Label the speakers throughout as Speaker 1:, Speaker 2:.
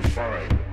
Speaker 1: defined.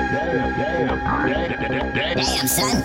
Speaker 1: Damn, damn, damn, damn, damn, son.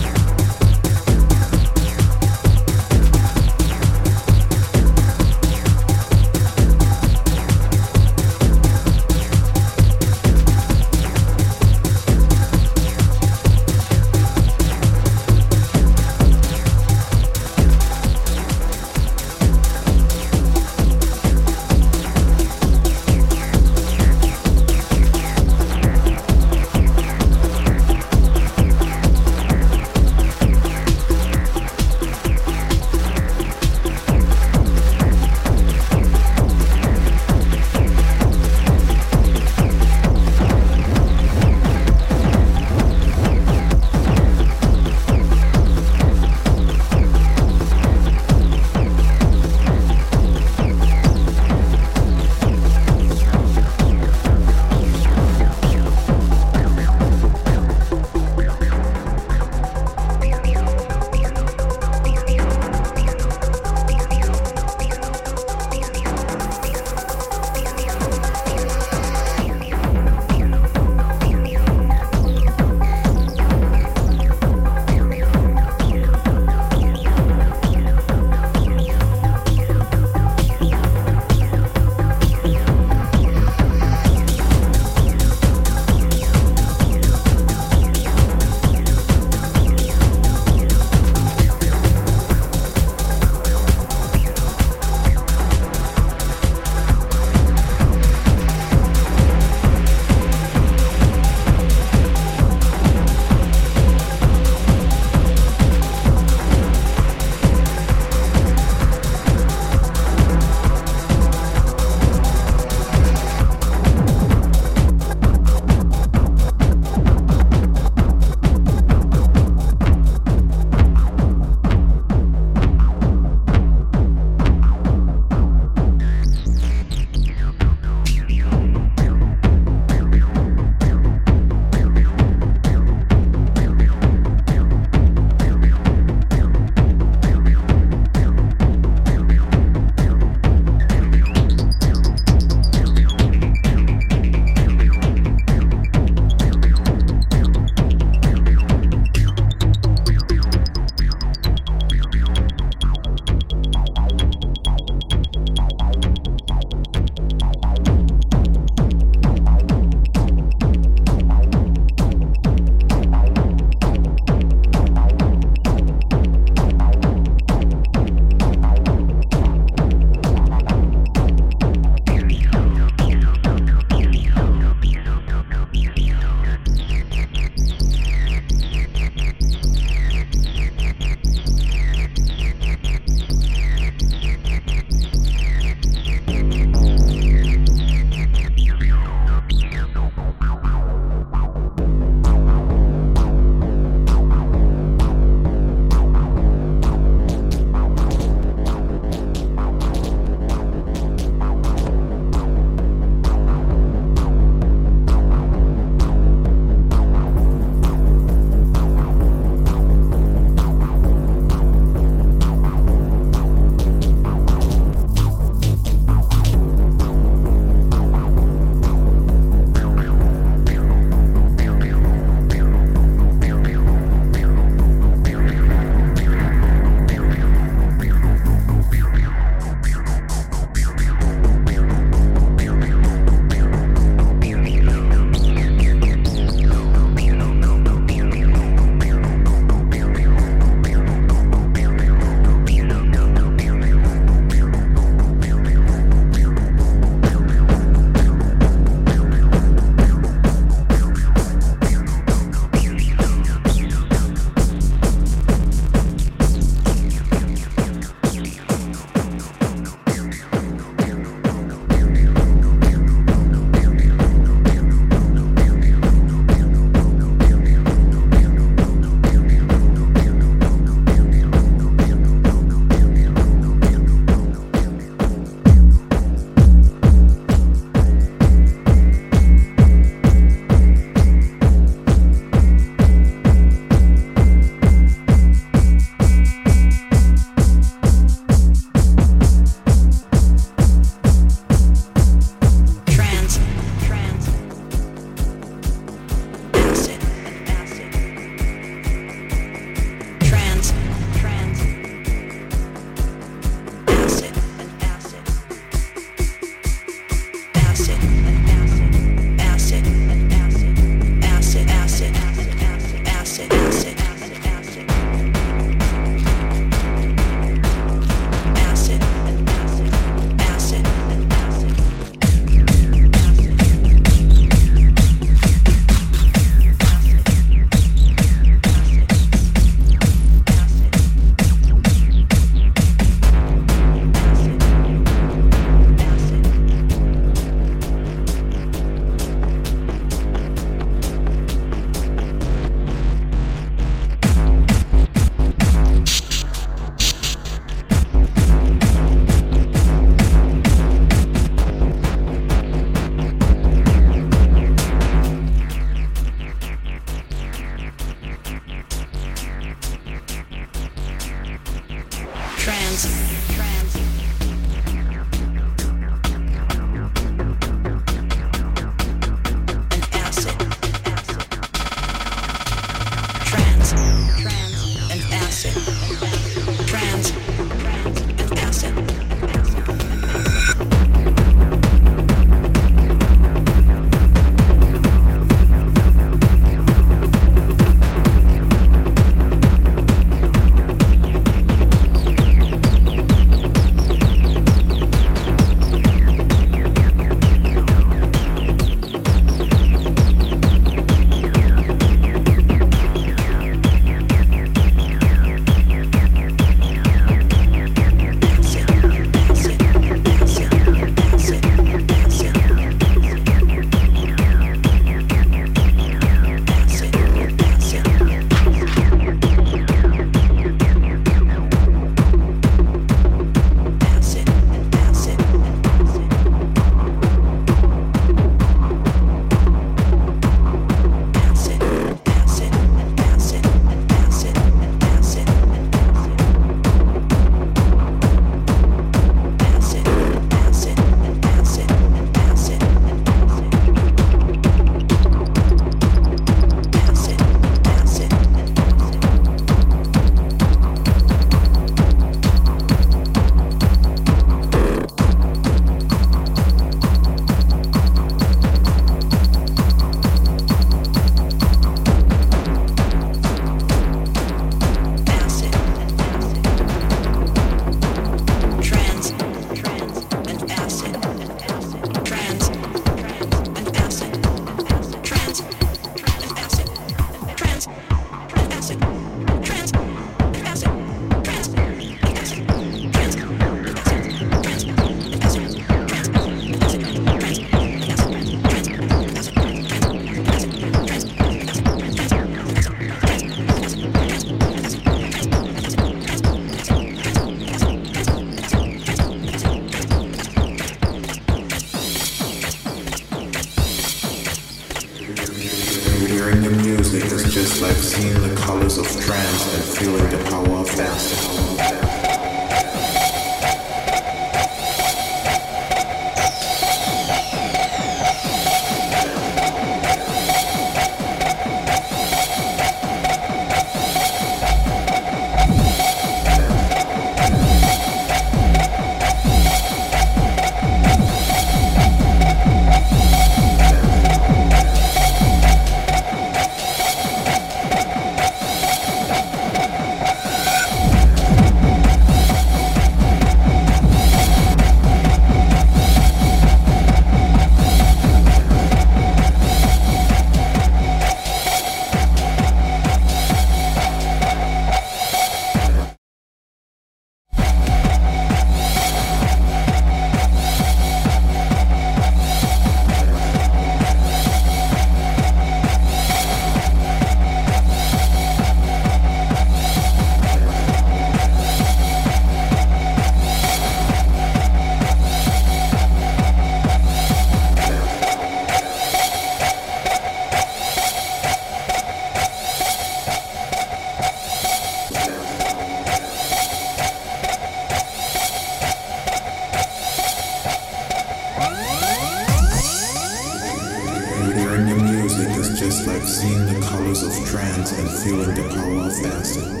Speaker 2: friends and feeling the power of fasting.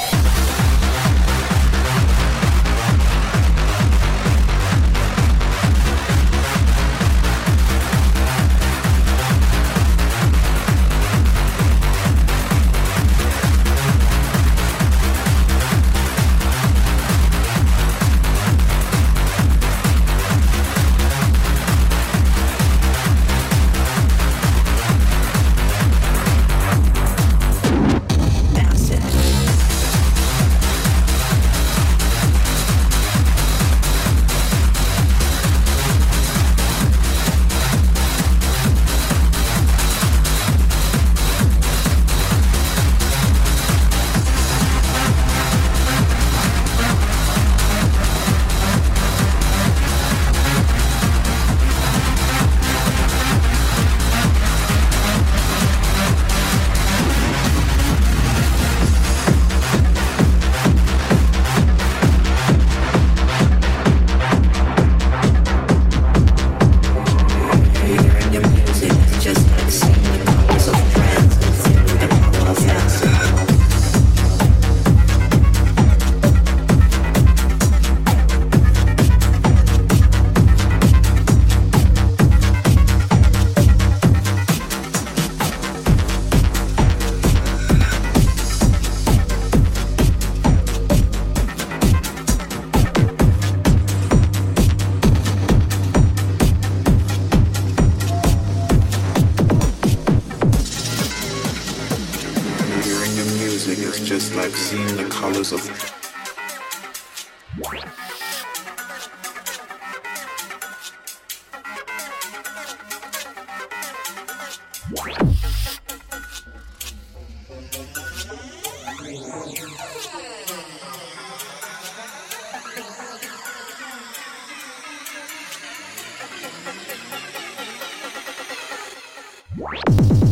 Speaker 2: Yeah. Thank you.